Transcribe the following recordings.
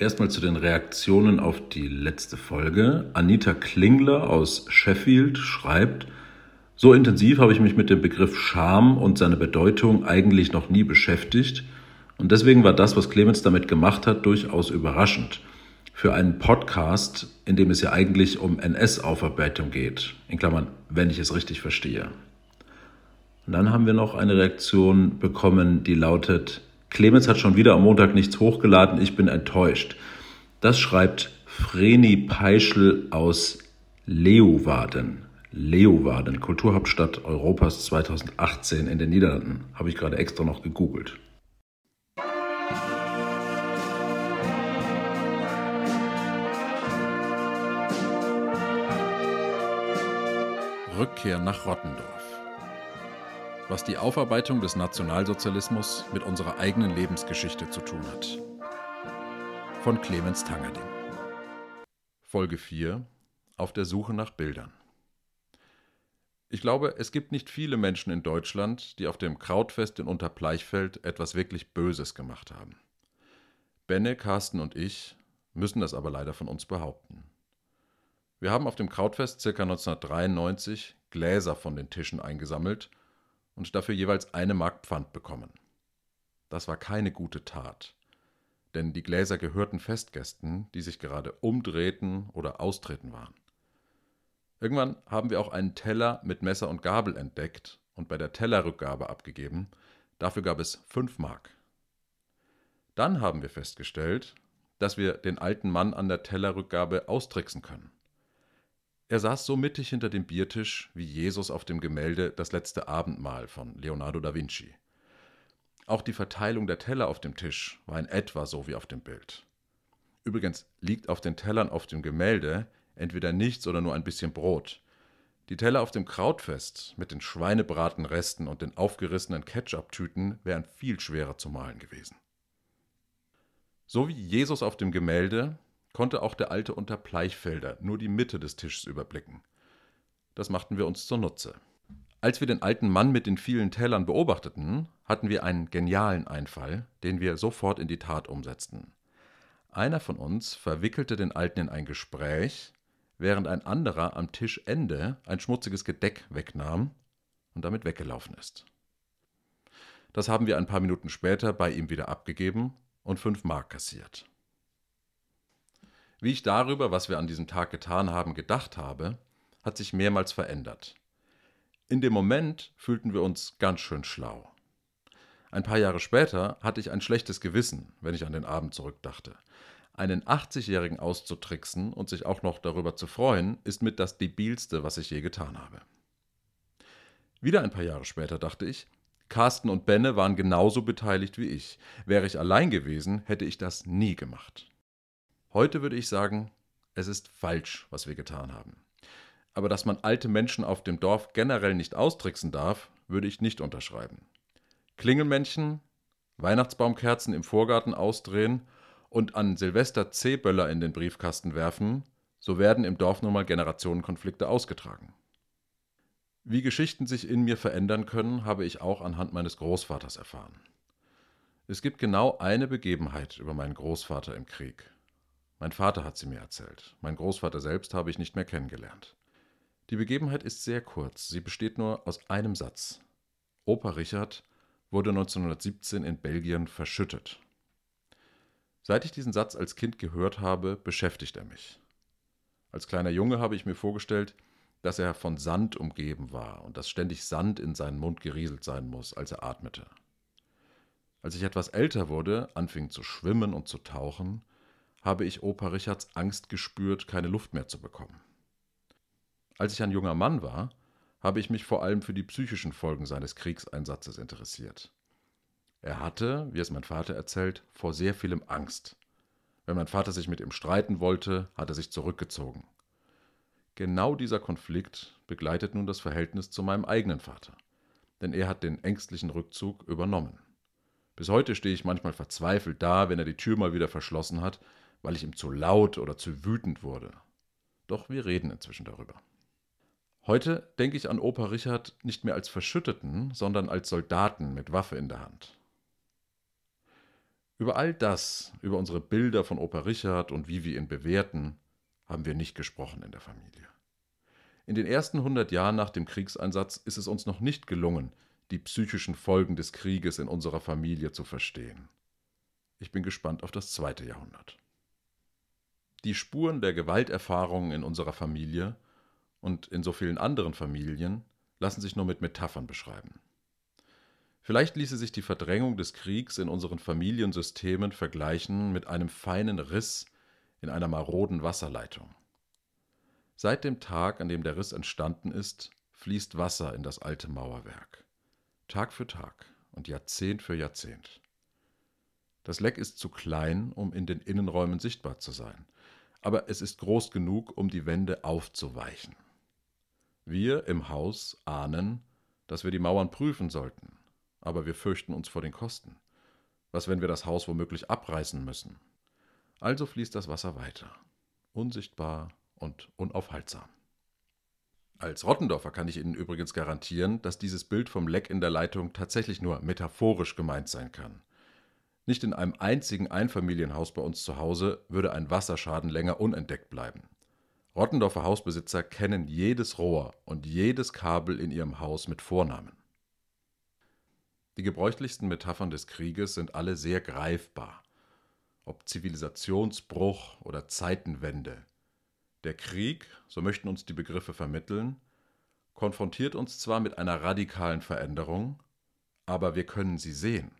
Erstmal zu den Reaktionen auf die letzte Folge. Anita Klingler aus Sheffield schreibt, so intensiv habe ich mich mit dem Begriff Scham und seiner Bedeutung eigentlich noch nie beschäftigt. Und deswegen war das, was Clemens damit gemacht hat, durchaus überraschend. Für einen Podcast, in dem es ja eigentlich um NS-Aufarbeitung geht. In Klammern, wenn ich es richtig verstehe. Und dann haben wir noch eine Reaktion bekommen, die lautet, Clemens hat schon wieder am Montag nichts hochgeladen, ich bin enttäuscht. Das schreibt Vreni Peischl aus Leeuwarden. Leeuwarden, Kulturhauptstadt Europas 2018 in den Niederlanden. Habe ich gerade extra noch gegoogelt. Rückkehr nach Rottendorf was die Aufarbeitung des Nationalsozialismus mit unserer eigenen Lebensgeschichte zu tun hat. Von Clemens Tangerding. Folge 4 Auf der Suche nach Bildern. Ich glaube, es gibt nicht viele Menschen in Deutschland, die auf dem Krautfest in Unterpleichfeld etwas wirklich Böses gemacht haben. Benne, Carsten und ich müssen das aber leider von uns behaupten. Wir haben auf dem Krautfest ca. 1993 Gläser von den Tischen eingesammelt und dafür jeweils eine Mark Pfand bekommen. Das war keine gute Tat, denn die Gläser gehörten Festgästen, die sich gerade umdrehten oder austreten waren. Irgendwann haben wir auch einen Teller mit Messer und Gabel entdeckt und bei der Tellerrückgabe abgegeben. Dafür gab es fünf Mark. Dann haben wir festgestellt, dass wir den alten Mann an der Tellerrückgabe austricksen können. Er saß so mittig hinter dem Biertisch wie Jesus auf dem Gemälde Das letzte Abendmahl von Leonardo da Vinci. Auch die Verteilung der Teller auf dem Tisch war in etwa so wie auf dem Bild. Übrigens liegt auf den Tellern auf dem Gemälde entweder nichts oder nur ein bisschen Brot. Die Teller auf dem Krautfest mit den Schweinebratenresten und den aufgerissenen Ketchup-Tüten wären viel schwerer zu malen gewesen. So wie Jesus auf dem Gemälde konnte auch der alte unter Pleichfelder nur die Mitte des Tisches überblicken. Das machten wir uns zunutze. Als wir den alten Mann mit den vielen Tellern beobachteten, hatten wir einen genialen Einfall, den wir sofort in die Tat umsetzten. Einer von uns verwickelte den Alten in ein Gespräch, während ein anderer am Tischende ein schmutziges Gedeck wegnahm und damit weggelaufen ist. Das haben wir ein paar Minuten später bei ihm wieder abgegeben und fünf Mark kassiert. Wie ich darüber, was wir an diesem Tag getan haben, gedacht habe, hat sich mehrmals verändert. In dem Moment fühlten wir uns ganz schön schlau. Ein paar Jahre später hatte ich ein schlechtes Gewissen, wenn ich an den Abend zurückdachte. Einen 80-Jährigen auszutricksen und sich auch noch darüber zu freuen, ist mit das debilste, was ich je getan habe. Wieder ein paar Jahre später dachte ich, Carsten und Benne waren genauso beteiligt wie ich. Wäre ich allein gewesen, hätte ich das nie gemacht. Heute würde ich sagen, es ist falsch, was wir getan haben. Aber dass man alte Menschen auf dem Dorf generell nicht austricksen darf, würde ich nicht unterschreiben. Klingelmännchen, Weihnachtsbaumkerzen im Vorgarten ausdrehen und an Silvester C-Böller in den Briefkasten werfen, so werden im Dorf nun mal Generationenkonflikte ausgetragen. Wie Geschichten sich in mir verändern können, habe ich auch anhand meines Großvaters erfahren. Es gibt genau eine Begebenheit über meinen Großvater im Krieg. Mein Vater hat sie mir erzählt. Mein Großvater selbst habe ich nicht mehr kennengelernt. Die Begebenheit ist sehr kurz. Sie besteht nur aus einem Satz. Opa Richard wurde 1917 in Belgien verschüttet. Seit ich diesen Satz als Kind gehört habe, beschäftigt er mich. Als kleiner Junge habe ich mir vorgestellt, dass er von Sand umgeben war und dass ständig Sand in seinen Mund gerieselt sein muss, als er atmete. Als ich etwas älter wurde, anfing zu schwimmen und zu tauchen, habe ich Opa Richards Angst gespürt, keine Luft mehr zu bekommen. Als ich ein junger Mann war, habe ich mich vor allem für die psychischen Folgen seines Kriegseinsatzes interessiert. Er hatte, wie es mein Vater erzählt, vor sehr vielem Angst. Wenn mein Vater sich mit ihm streiten wollte, hat er sich zurückgezogen. Genau dieser Konflikt begleitet nun das Verhältnis zu meinem eigenen Vater, denn er hat den ängstlichen Rückzug übernommen. Bis heute stehe ich manchmal verzweifelt da, wenn er die Tür mal wieder verschlossen hat weil ich ihm zu laut oder zu wütend wurde. Doch wir reden inzwischen darüber. Heute denke ich an Opa Richard nicht mehr als Verschütteten, sondern als Soldaten mit Waffe in der Hand. Über all das, über unsere Bilder von Opa Richard und wie wir ihn bewerten, haben wir nicht gesprochen in der Familie. In den ersten 100 Jahren nach dem Kriegseinsatz ist es uns noch nicht gelungen, die psychischen Folgen des Krieges in unserer Familie zu verstehen. Ich bin gespannt auf das zweite Jahrhundert. Die Spuren der Gewalterfahrungen in unserer Familie und in so vielen anderen Familien lassen sich nur mit Metaphern beschreiben. Vielleicht ließe sich die Verdrängung des Kriegs in unseren Familiensystemen vergleichen mit einem feinen Riss in einer maroden Wasserleitung. Seit dem Tag, an dem der Riss entstanden ist, fließt Wasser in das alte Mauerwerk. Tag für Tag und Jahrzehnt für Jahrzehnt. Das Leck ist zu klein, um in den Innenräumen sichtbar zu sein, aber es ist groß genug, um die Wände aufzuweichen. Wir im Haus ahnen, dass wir die Mauern prüfen sollten, aber wir fürchten uns vor den Kosten. Was, wenn wir das Haus womöglich abreißen müssen? Also fließt das Wasser weiter, unsichtbar und unaufhaltsam. Als Rottendorfer kann ich Ihnen übrigens garantieren, dass dieses Bild vom Leck in der Leitung tatsächlich nur metaphorisch gemeint sein kann. Nicht in einem einzigen Einfamilienhaus bei uns zu Hause würde ein Wasserschaden länger unentdeckt bleiben. Rottendorfer Hausbesitzer kennen jedes Rohr und jedes Kabel in ihrem Haus mit Vornamen. Die gebräuchlichsten Metaphern des Krieges sind alle sehr greifbar. Ob Zivilisationsbruch oder Zeitenwende. Der Krieg, so möchten uns die Begriffe vermitteln, konfrontiert uns zwar mit einer radikalen Veränderung, aber wir können sie sehen.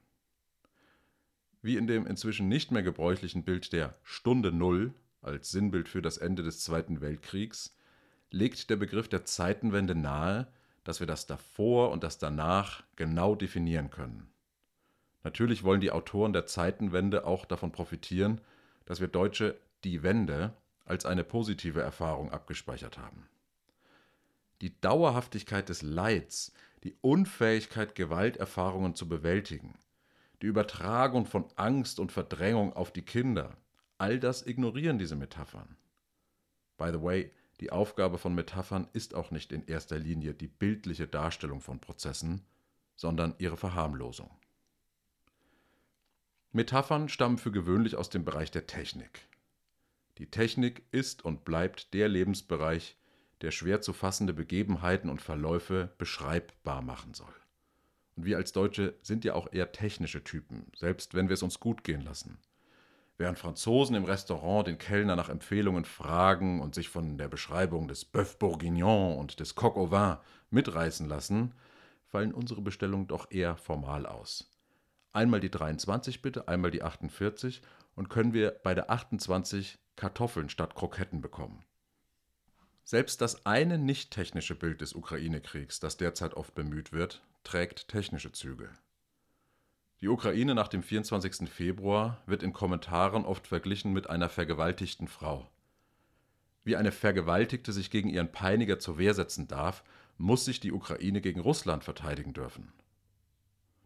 Wie in dem inzwischen nicht mehr gebräuchlichen Bild der Stunde Null als Sinnbild für das Ende des Zweiten Weltkriegs, legt der Begriff der Zeitenwende nahe, dass wir das davor und das danach genau definieren können. Natürlich wollen die Autoren der Zeitenwende auch davon profitieren, dass wir Deutsche die Wende als eine positive Erfahrung abgespeichert haben. Die Dauerhaftigkeit des Leids, die Unfähigkeit, Gewalterfahrungen zu bewältigen, die Übertragung von Angst und Verdrängung auf die Kinder, all das ignorieren diese Metaphern. By the way, die Aufgabe von Metaphern ist auch nicht in erster Linie die bildliche Darstellung von Prozessen, sondern ihre Verharmlosung. Metaphern stammen für gewöhnlich aus dem Bereich der Technik. Die Technik ist und bleibt der Lebensbereich, der schwer zu fassende Begebenheiten und Verläufe beschreibbar machen soll. Und wir als Deutsche sind ja auch eher technische Typen, selbst wenn wir es uns gut gehen lassen. Während Franzosen im Restaurant den Kellner nach Empfehlungen fragen und sich von der Beschreibung des Bœuf Bourguignon und des Coq au vin mitreißen lassen, fallen unsere Bestellungen doch eher formal aus. Einmal die 23 bitte, einmal die 48 und können wir bei der 28 Kartoffeln statt Kroketten bekommen. Selbst das eine nicht technische Bild des Ukraine-Kriegs, das derzeit oft bemüht wird, trägt technische Züge. Die Ukraine nach dem 24. Februar wird in Kommentaren oft verglichen mit einer vergewaltigten Frau. Wie eine Vergewaltigte sich gegen ihren Peiniger zur Wehr setzen darf, muss sich die Ukraine gegen Russland verteidigen dürfen.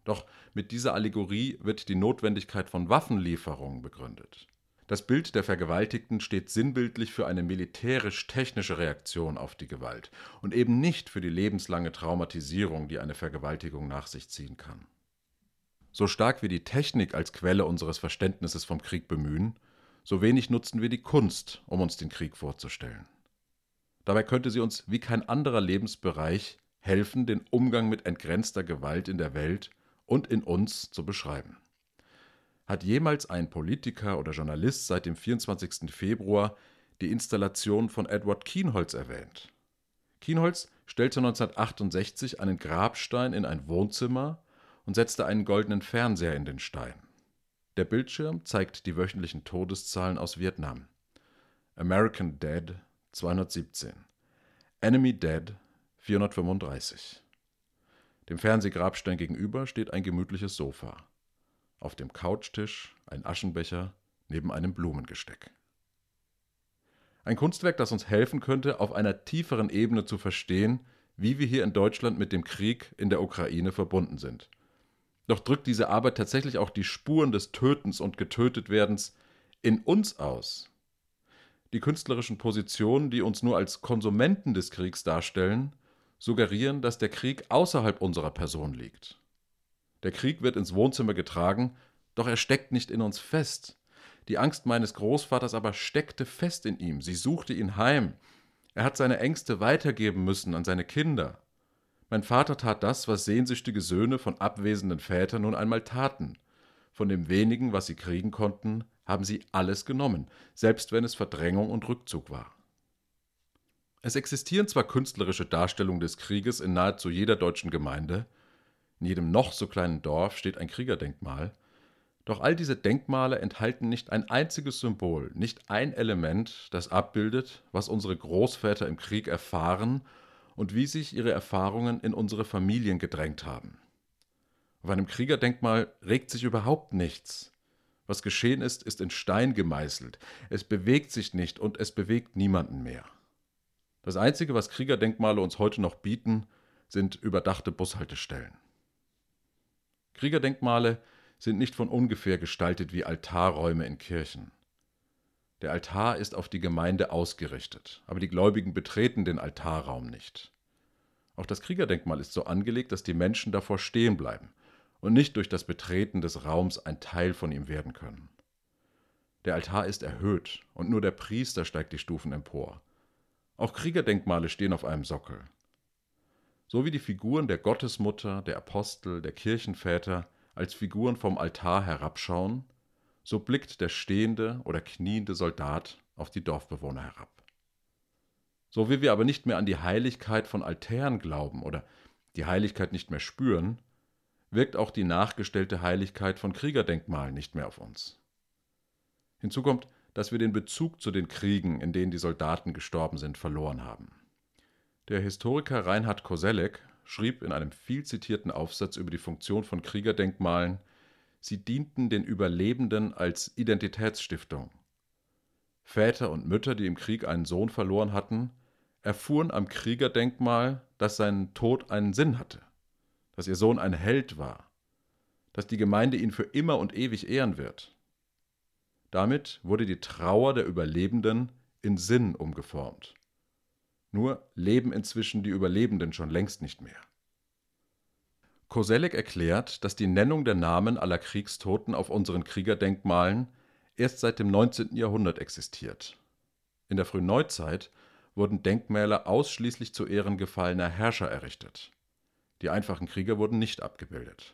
Doch mit dieser Allegorie wird die Notwendigkeit von Waffenlieferungen begründet. Das Bild der Vergewaltigten steht sinnbildlich für eine militärisch-technische Reaktion auf die Gewalt und eben nicht für die lebenslange Traumatisierung, die eine Vergewaltigung nach sich ziehen kann. So stark wir die Technik als Quelle unseres Verständnisses vom Krieg bemühen, so wenig nutzen wir die Kunst, um uns den Krieg vorzustellen. Dabei könnte sie uns wie kein anderer Lebensbereich helfen, den Umgang mit entgrenzter Gewalt in der Welt und in uns zu beschreiben. Hat jemals ein Politiker oder Journalist seit dem 24. Februar die Installation von Edward Kienholz erwähnt? Kienholz stellte 1968 einen Grabstein in ein Wohnzimmer und setzte einen goldenen Fernseher in den Stein. Der Bildschirm zeigt die wöchentlichen Todeszahlen aus Vietnam. American Dead 217. Enemy Dead 435. Dem Fernsehgrabstein gegenüber steht ein gemütliches Sofa. Auf dem Couchtisch ein Aschenbecher neben einem Blumengesteck. Ein Kunstwerk, das uns helfen könnte, auf einer tieferen Ebene zu verstehen, wie wir hier in Deutschland mit dem Krieg in der Ukraine verbunden sind – doch drückt diese Arbeit tatsächlich auch die Spuren des Tötens und Getötetwerdens in uns aus. Die künstlerischen Positionen, die uns nur als Konsumenten des Kriegs darstellen, suggerieren, dass der Krieg außerhalb unserer Person liegt. Der Krieg wird ins Wohnzimmer getragen, Doch er steckt nicht in uns fest. Die Angst meines Großvaters aber steckte fest in ihm. Sie suchte ihn heim. Er hat seine Ängste weitergeben müssen an seine Kinder. Mein Vater tat das, was sehnsüchtige Söhne von abwesenden Vätern nun einmal taten. Von dem wenigen, was sie kriegen konnten, haben sie alles genommen, selbst wenn es Verdrängung und Rückzug war. Es existieren zwar künstlerische Darstellungen des Krieges in nahezu jeder deutschen Gemeinde, in jedem noch so kleinen Dorf steht ein Kriegerdenkmal, doch all diese Denkmale enthalten nicht ein einziges Symbol, nicht ein Element, das abbildet, was unsere Großväter im Krieg erfahren und wie sich ihre Erfahrungen in unsere Familien gedrängt haben. Auf einem Kriegerdenkmal regt sich überhaupt nichts. Was geschehen ist, ist in Stein gemeißelt. Es bewegt sich nicht und es bewegt niemanden mehr. Das Einzige, was Kriegerdenkmale uns heute noch bieten, sind überdachte Bushaltestellen. Kriegerdenkmale sind nicht von ungefähr gestaltet wie Altarräume in Kirchen. Der Altar ist auf die Gemeinde ausgerichtet, aber die Gläubigen betreten den Altarraum nicht. Auch das Kriegerdenkmal ist so angelegt, dass die Menschen davor stehen bleiben und nicht durch das Betreten des Raums ein Teil von ihm werden können. Der Altar ist erhöht und nur der Priester steigt die Stufen empor. Auch Kriegerdenkmale stehen auf einem Sockel. So wie die Figuren der Gottesmutter, der Apostel, der Kirchenväter als Figuren vom Altar herabschauen, so blickt der stehende oder kniende Soldat auf die Dorfbewohner herab. So wie wir aber nicht mehr an die Heiligkeit von Altären glauben oder die Heiligkeit nicht mehr spüren, wirkt auch die nachgestellte Heiligkeit von Kriegerdenkmalen nicht mehr auf uns. Hinzu kommt, dass wir den Bezug zu den Kriegen, in denen die Soldaten gestorben sind, verloren haben. Der Historiker Reinhard Koselleck schrieb in einem viel zitierten Aufsatz über die Funktion von Kriegerdenkmalen, sie dienten den Überlebenden als Identitätsstiftung. Väter und Mütter, die im Krieg einen Sohn verloren hatten, erfuhren am Kriegerdenkmal, dass sein Tod einen Sinn hatte dass ihr Sohn ein Held war, dass die Gemeinde ihn für immer und ewig ehren wird. Damit wurde die Trauer der Überlebenden in Sinn umgeformt. Nur leben inzwischen die Überlebenden schon längst nicht mehr. Koselleck erklärt, dass die Nennung der Namen aller Kriegstoten auf unseren Kriegerdenkmalen erst seit dem 19. Jahrhundert existiert. In der frühen Neuzeit wurden Denkmäler ausschließlich zu Ehren gefallener Herrscher errichtet. Die einfachen Krieger wurden nicht abgebildet.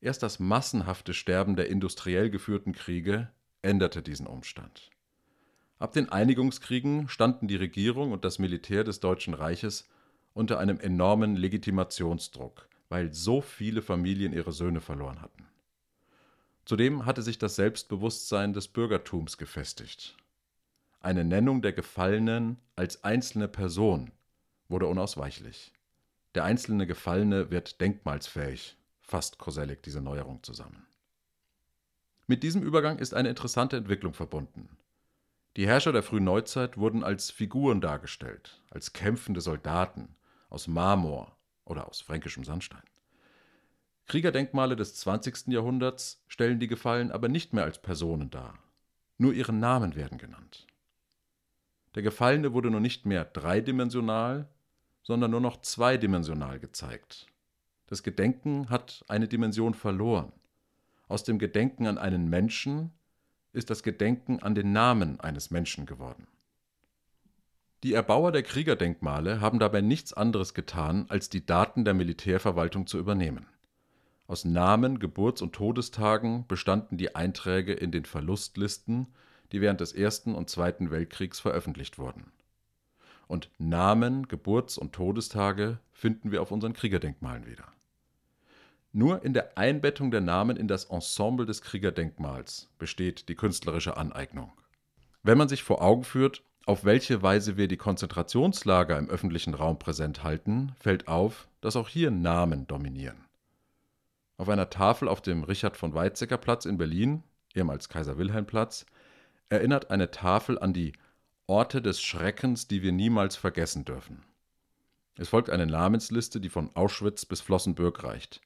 Erst das massenhafte Sterben der industriell geführten Kriege änderte diesen Umstand. Ab den Einigungskriegen standen die Regierung und das Militär des Deutschen Reiches unter einem enormen Legitimationsdruck, weil so viele Familien ihre Söhne verloren hatten. Zudem hatte sich das Selbstbewusstsein des Bürgertums gefestigt. Eine Nennung der Gefallenen als einzelne Person wurde unausweichlich. Der einzelne Gefallene wird denkmalsfähig, fasst Koselleck diese Neuerung zusammen. Mit diesem Übergang ist eine interessante Entwicklung verbunden. Die Herrscher der frühen Neuzeit wurden als Figuren dargestellt, als kämpfende Soldaten aus Marmor oder aus fränkischem Sandstein. Kriegerdenkmale des 20. Jahrhunderts stellen die Gefallen aber nicht mehr als Personen dar. Nur ihre Namen werden genannt. Der Gefallene wurde nun nicht mehr dreidimensional, sondern nur noch zweidimensional gezeigt. Das Gedenken hat eine Dimension verloren. Aus dem Gedenken an einen Menschen ist das Gedenken an den Namen eines Menschen geworden. Die Erbauer der Kriegerdenkmale haben dabei nichts anderes getan, als die Daten der Militärverwaltung zu übernehmen. Aus Namen, Geburts- und Todestagen bestanden die Einträge in den Verlustlisten, die während des Ersten und Zweiten Weltkriegs veröffentlicht wurden und Namen, Geburts- und Todestage finden wir auf unseren Kriegerdenkmalen wieder. Nur in der Einbettung der Namen in das Ensemble des Kriegerdenkmals besteht die künstlerische Aneignung. Wenn man sich vor Augen führt, auf welche Weise wir die Konzentrationslager im öffentlichen Raum präsent halten, fällt auf, dass auch hier Namen dominieren. Auf einer Tafel auf dem Richard von Weizsäcker Platz in Berlin, ehemals Kaiser Wilhelm Platz, erinnert eine Tafel an die Orte des Schreckens, die wir niemals vergessen dürfen. Es folgt eine Namensliste, die von Auschwitz bis Flossenbürg reicht.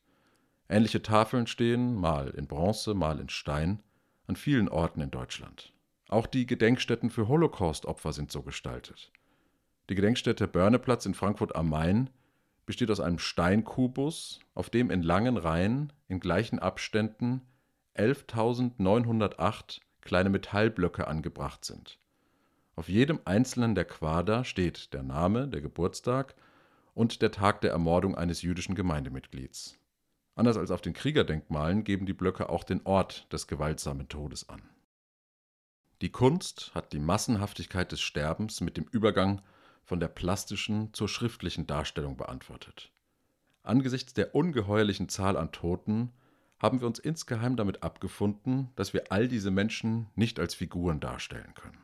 Ähnliche Tafeln stehen, mal in Bronze, mal in Stein, an vielen Orten in Deutschland. Auch die Gedenkstätten für Holocaust-Opfer sind so gestaltet. Die Gedenkstätte Börneplatz in Frankfurt am Main besteht aus einem Steinkubus, auf dem in langen Reihen in gleichen Abständen 11.908 kleine Metallblöcke angebracht sind. Auf jedem einzelnen der Quader steht der Name, der Geburtstag und der Tag der Ermordung eines jüdischen Gemeindemitglieds. Anders als auf den Kriegerdenkmalen geben die Blöcke auch den Ort des gewaltsamen Todes an. Die Kunst hat die Massenhaftigkeit des Sterbens mit dem Übergang von der plastischen zur schriftlichen Darstellung beantwortet. Angesichts der ungeheuerlichen Zahl an Toten haben wir uns insgeheim damit abgefunden, dass wir all diese Menschen nicht als Figuren darstellen können.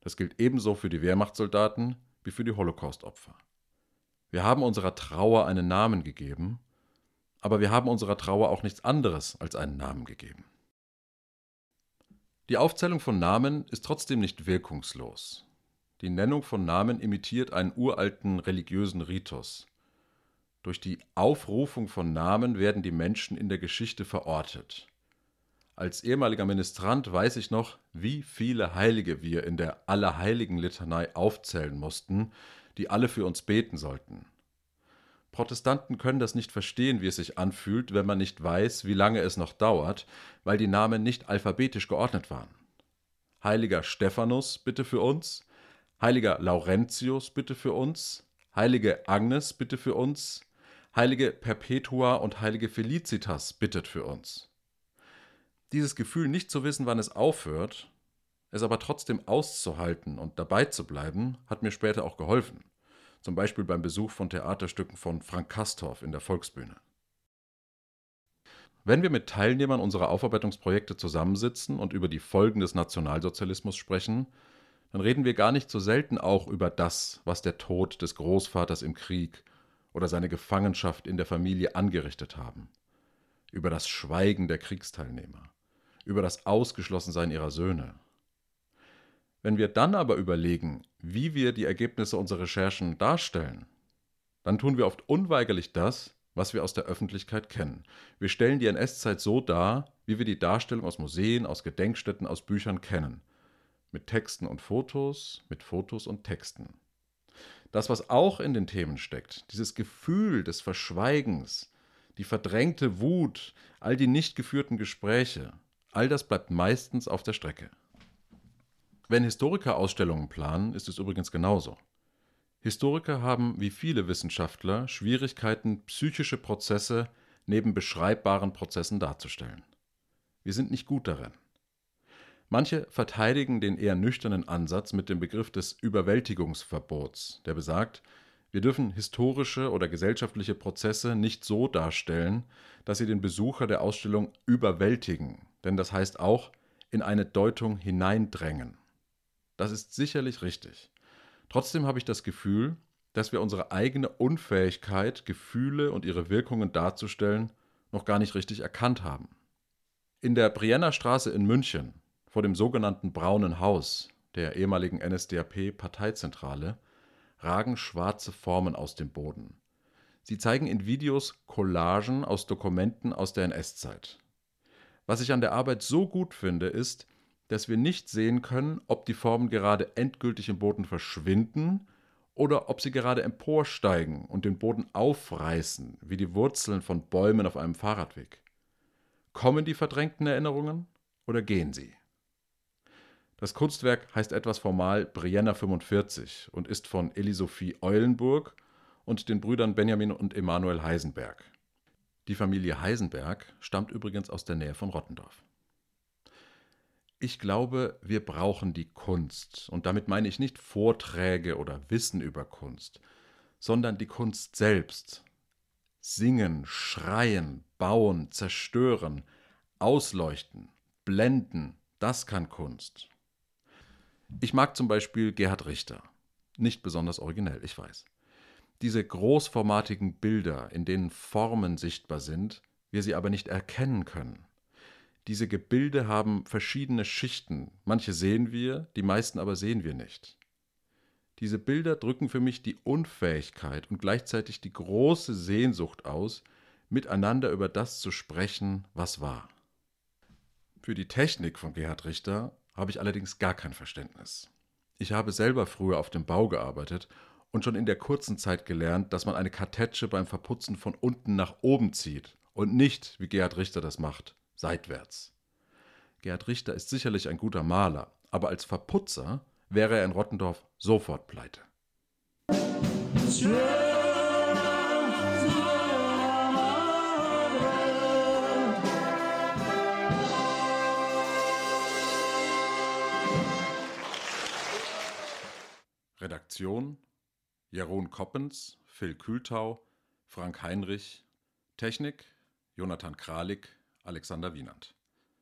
Das gilt ebenso für die Wehrmachtssoldaten wie für die Holocaustopfer. Wir haben unserer Trauer einen Namen gegeben, aber wir haben unserer Trauer auch nichts anderes als einen Namen gegeben. Die Aufzählung von Namen ist trotzdem nicht wirkungslos. Die Nennung von Namen imitiert einen uralten religiösen Ritus. Durch die Aufrufung von Namen werden die Menschen in der Geschichte verortet. Als ehemaliger Ministrant weiß ich noch, wie viele Heilige wir in der Allerheiligen-Litanei aufzählen mussten, die alle für uns beten sollten. Protestanten können das nicht verstehen, wie es sich anfühlt, wenn man nicht weiß, wie lange es noch dauert, weil die Namen nicht alphabetisch geordnet waren. Heiliger Stephanus, bitte für uns. Heiliger Laurentius, bitte für uns. Heilige Agnes, bitte für uns. Heilige Perpetua und heilige Felicitas bittet für uns. Dieses Gefühl, nicht zu wissen, wann es aufhört, es aber trotzdem auszuhalten und dabei zu bleiben, hat mir später auch geholfen. Zum Beispiel beim Besuch von Theaterstücken von Frank Kastorf in der Volksbühne. Wenn wir mit Teilnehmern unserer Aufarbeitungsprojekte zusammensitzen und über die Folgen des Nationalsozialismus sprechen, dann reden wir gar nicht so selten auch über das, was der Tod des Großvaters im Krieg oder seine Gefangenschaft in der Familie angerichtet haben, über das Schweigen der Kriegsteilnehmer, über das Ausgeschlossensein ihrer Söhne. Wenn wir dann aber überlegen, wie wir die Ergebnisse unserer Recherchen darstellen, dann tun wir oft unweigerlich das, was wir aus der Öffentlichkeit kennen. Wir stellen die NS-Zeit so dar, wie wir die Darstellung aus Museen, aus Gedenkstätten, aus Büchern kennen. Mit Texten und Fotos, mit Fotos und Texten. Das, was auch in den Themen steckt, dieses Gefühl des Verschweigens, die verdrängte Wut, all die nicht geführten Gespräche, all das bleibt meistens auf der Strecke. Wenn Historiker Ausstellungen planen, ist es übrigens genauso. Historiker haben wie viele Wissenschaftler Schwierigkeiten, psychische Prozesse neben beschreibbaren Prozessen darzustellen. Wir sind nicht gut darin. Manche verteidigen den eher nüchternen Ansatz mit dem Begriff des Überwältigungsverbots, der besagt, wir dürfen historische oder gesellschaftliche Prozesse nicht so darstellen, dass sie den Besucher der Ausstellung überwältigen, denn das heißt auch in eine Deutung hineindrängen. Das ist sicherlich richtig. Trotzdem habe ich das Gefühl, dass wir unsere eigene Unfähigkeit, Gefühle und ihre Wirkungen darzustellen, noch gar nicht richtig erkannt haben. In der Brienner Straße in München vor dem sogenannten Braunen Haus der ehemaligen NSDAP-Parteizentrale ragen schwarze Formen aus dem Boden. Sie zeigen in Videos Collagen aus Dokumenten aus der NS-Zeit. Was ich an der Arbeit so gut finde, ist, dass wir nicht sehen können, ob die Formen gerade endgültig im Boden verschwinden oder ob sie gerade emporsteigen und den Boden aufreißen, wie die Wurzeln von Bäumen auf einem Fahrradweg. Kommen die verdrängten Erinnerungen oder gehen sie? Das Kunstwerk heißt etwas formal Brienner 45 und ist von Elie-Sophie Eulenburg und den Brüdern Benjamin und Emanuel Heisenberg. Die Familie Heisenberg stammt übrigens aus der Nähe von Rottendorf. Ich glaube, wir brauchen die Kunst. Und damit meine ich nicht Vorträge oder Wissen über Kunst, sondern die Kunst selbst. Singen, schreien, bauen, zerstören, ausleuchten, blenden, das kann Kunst. Ich mag zum Beispiel Gerhard Richter. Nicht besonders originell, ich weiß. Diese großformatigen Bilder, in denen Formen sichtbar sind, wir sie aber nicht erkennen können. Diese Gebilde haben verschiedene Schichten. Manche sehen wir, die meisten aber sehen wir nicht. Diese Bilder drücken für mich die Unfähigkeit und gleichzeitig die große Sehnsucht aus, miteinander über das zu sprechen, was war. Für die Technik von Gerhard Richter habe ich allerdings gar kein Verständnis. Ich habe selber früher auf dem Bau gearbeitet und schon in der kurzen Zeit gelernt, dass man eine Kartätsche beim Verputzen von unten nach oben zieht und nicht, wie Gerhard Richter das macht, seitwärts. Gerhard Richter ist sicherlich ein guter Maler, aber als Verputzer wäre er in Rottendorf sofort pleite. Redaktion Jeroen Koppens, Phil Kühltau, Frank Heinrich, Technik Jonathan Kralik, Alexander Wienand.